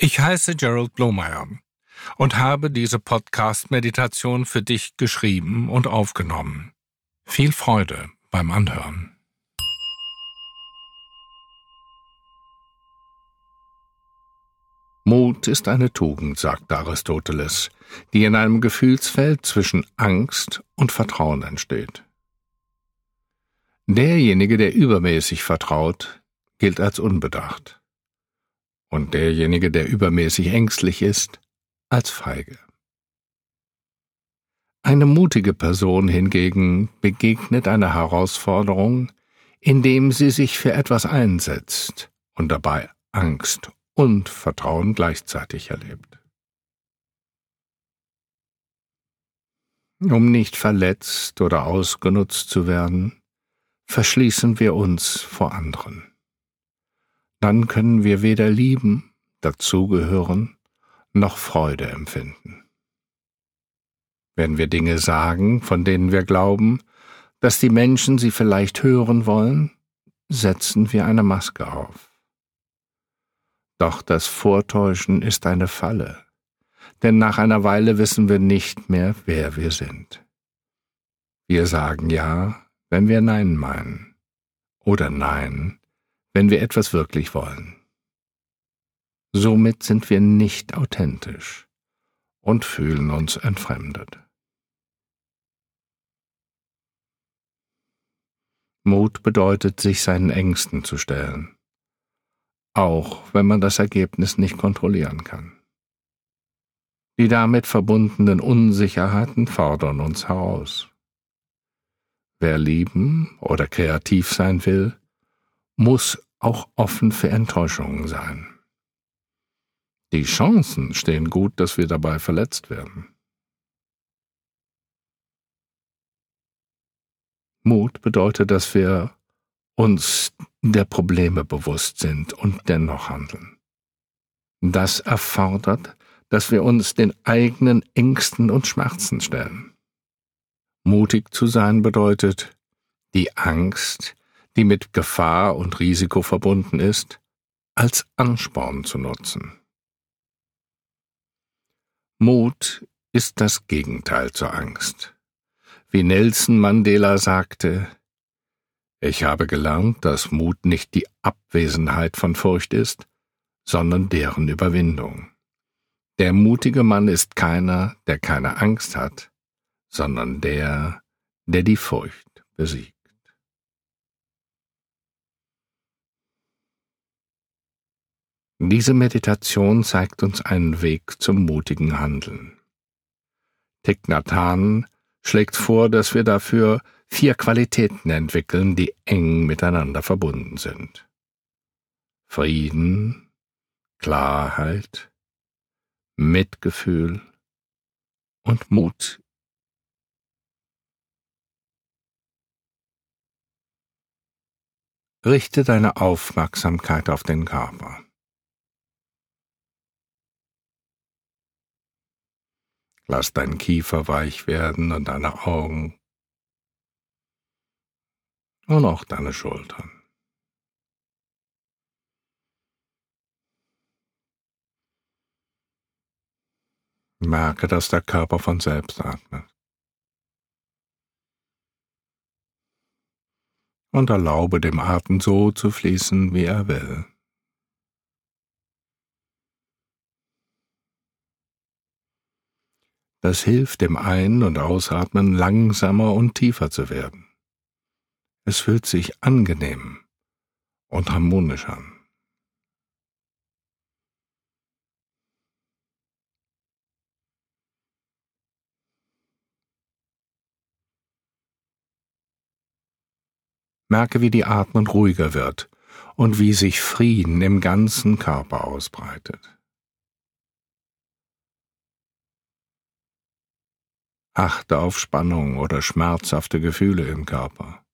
Ich heiße Gerald Blomeyer und habe diese Podcast-Meditation für dich geschrieben und aufgenommen. Viel Freude beim Anhören. Mut ist eine Tugend, sagt Aristoteles, die in einem Gefühlsfeld zwischen Angst und Vertrauen entsteht. Derjenige, der übermäßig vertraut, gilt als unbedacht und derjenige, der übermäßig ängstlich ist, als feige. Eine mutige Person hingegen begegnet einer Herausforderung, indem sie sich für etwas einsetzt und dabei Angst und Vertrauen gleichzeitig erlebt. Um nicht verletzt oder ausgenutzt zu werden, verschließen wir uns vor anderen dann können wir weder lieben, dazugehören, noch Freude empfinden. Wenn wir Dinge sagen, von denen wir glauben, dass die Menschen sie vielleicht hören wollen, setzen wir eine Maske auf. Doch das Vortäuschen ist eine Falle, denn nach einer Weile wissen wir nicht mehr, wer wir sind. Wir sagen Ja, wenn wir Nein meinen, oder Nein, wenn wir etwas wirklich wollen. Somit sind wir nicht authentisch und fühlen uns entfremdet. Mut bedeutet, sich seinen Ängsten zu stellen, auch wenn man das Ergebnis nicht kontrollieren kann. Die damit verbundenen Unsicherheiten fordern uns heraus. Wer lieben oder kreativ sein will, muss auch offen für Enttäuschungen sein. Die Chancen stehen gut, dass wir dabei verletzt werden. Mut bedeutet, dass wir uns der Probleme bewusst sind und dennoch handeln. Das erfordert, dass wir uns den eigenen Ängsten und Schmerzen stellen. Mutig zu sein bedeutet, die Angst, die mit Gefahr und Risiko verbunden ist, als Ansporn zu nutzen. Mut ist das Gegenteil zur Angst. Wie Nelson Mandela sagte, ich habe gelernt, dass Mut nicht die Abwesenheit von Furcht ist, sondern deren Überwindung. Der mutige Mann ist keiner, der keine Angst hat, sondern der, der die Furcht besiegt. Diese Meditation zeigt uns einen Weg zum mutigen Handeln. Thich schlägt vor, dass wir dafür vier Qualitäten entwickeln, die eng miteinander verbunden sind. Frieden, Klarheit, Mitgefühl und Mut. Richte deine Aufmerksamkeit auf den Körper. Lass deinen Kiefer weich werden und deine Augen und auch deine Schultern. Merke, dass der Körper von selbst atmet. Und erlaube dem Atem so zu fließen, wie er will. Das hilft dem Ein- und Ausatmen langsamer und tiefer zu werden. Es fühlt sich angenehm und harmonisch an. Merke, wie die Atmung ruhiger wird und wie sich Frieden im ganzen Körper ausbreitet. Achte auf Spannung oder schmerzhafte Gefühle im Körper.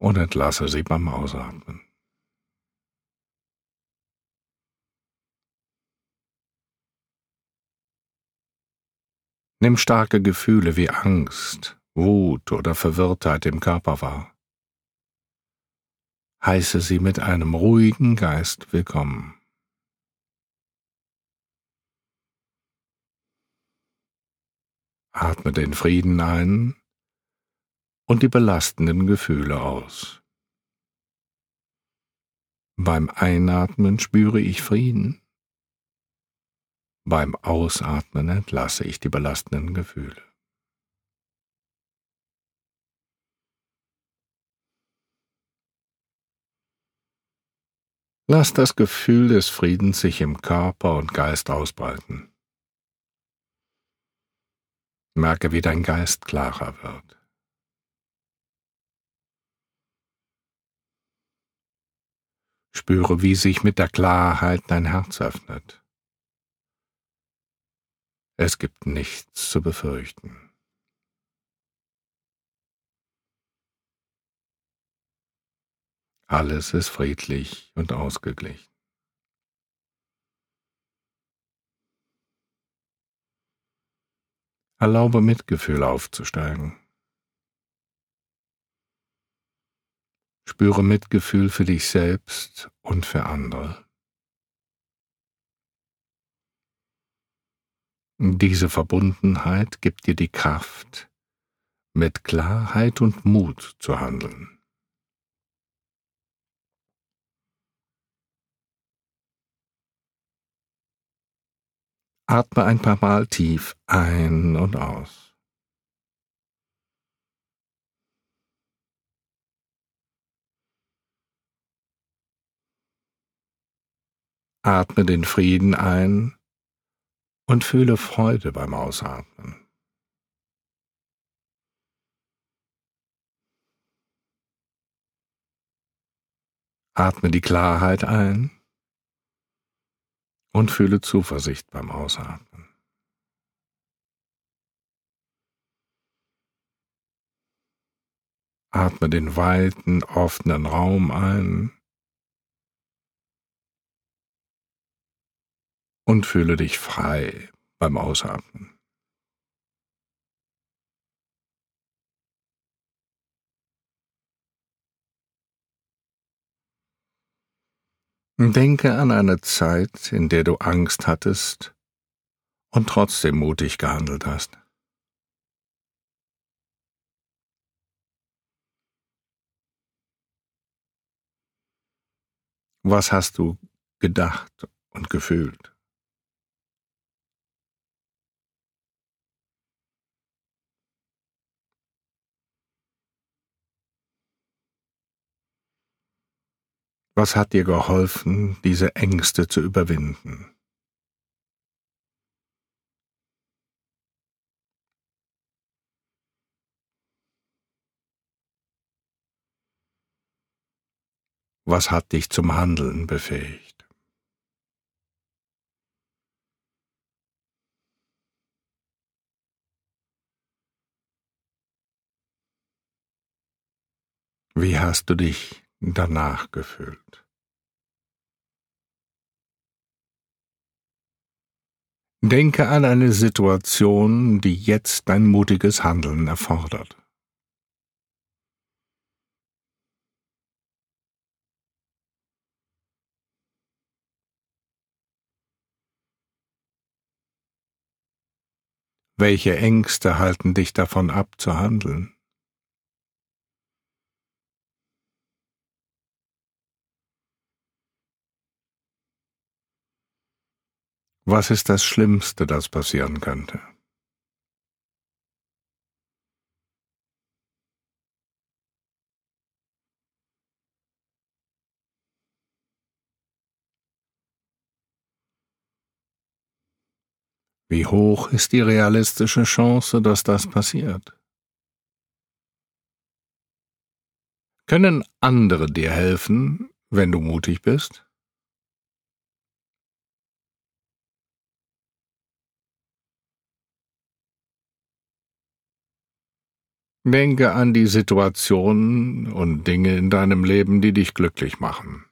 Und entlasse sie beim Ausatmen. Nimm starke Gefühle wie Angst, Wut oder Verwirrtheit im Körper wahr. heiße sie mit einem ruhigen Geist willkommen. Atme den Frieden ein und die belastenden Gefühle aus. Beim Einatmen spüre ich Frieden. Beim Ausatmen entlasse ich die belastenden Gefühle. Lass das Gefühl des Friedens sich im Körper und Geist ausbreiten. Merke, wie dein Geist klarer wird. Spüre, wie sich mit der Klarheit dein Herz öffnet. Es gibt nichts zu befürchten. Alles ist friedlich und ausgeglichen. Erlaube Mitgefühl aufzusteigen. Spüre Mitgefühl für dich selbst und für andere. Diese Verbundenheit gibt dir die Kraft, mit Klarheit und Mut zu handeln. Atme ein paar Mal tief ein und aus. Atme den Frieden ein und fühle Freude beim Ausatmen. Atme die Klarheit ein und fühle Zuversicht beim Ausatmen. Atme den weiten, offenen Raum ein und fühle dich frei beim Ausatmen. Denke an eine Zeit, in der du Angst hattest und trotzdem mutig gehandelt hast. Was hast du gedacht und gefühlt? Was hat dir geholfen, diese Ängste zu überwinden? Was hat dich zum Handeln befähigt? Wie hast du dich danach gefühlt. Denke an eine Situation, die jetzt dein mutiges Handeln erfordert. Welche Ängste halten dich davon ab zu handeln? Was ist das Schlimmste, das passieren könnte? Wie hoch ist die realistische Chance, dass das passiert? Können andere dir helfen, wenn du mutig bist? Denke an die Situationen und Dinge in deinem Leben, die dich glücklich machen.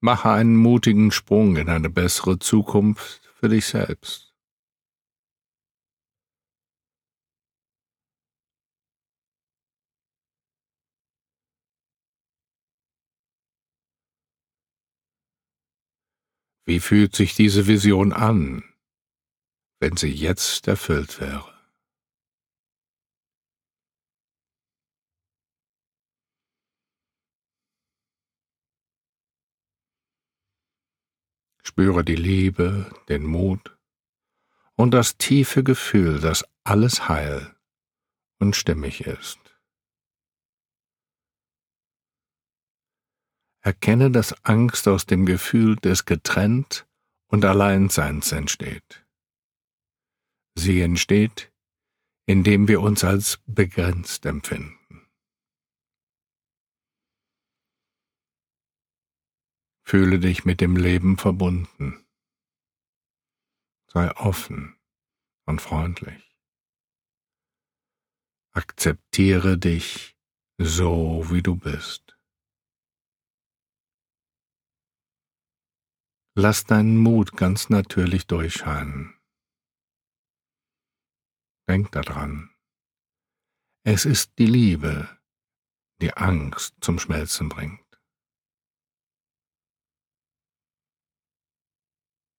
Mache einen mutigen Sprung in eine bessere Zukunft für dich selbst. Wie fühlt sich diese Vision an, wenn sie jetzt erfüllt wäre? Spüre die Liebe, den Mut und das tiefe Gefühl, dass alles heil und stimmig ist. Erkenne, dass Angst aus dem Gefühl des Getrennt und Alleinseins entsteht. Sie entsteht, indem wir uns als begrenzt empfinden. Fühle dich mit dem Leben verbunden. Sei offen und freundlich. Akzeptiere dich so, wie du bist. Lass deinen Mut ganz natürlich durchscheinen. Denk daran. Es ist die Liebe, die Angst zum Schmelzen bringt.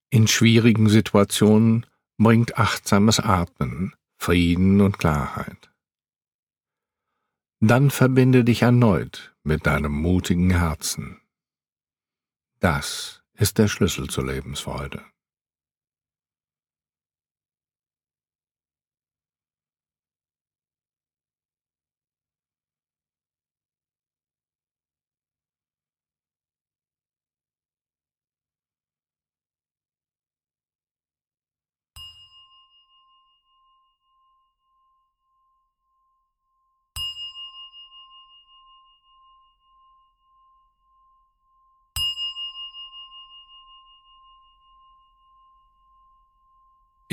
In schwierigen Situationen bringt achtsames Atmen Frieden und Klarheit. Dann verbinde dich erneut mit deinem mutigen Herzen. Das ist der Schlüssel zur Lebensfreude.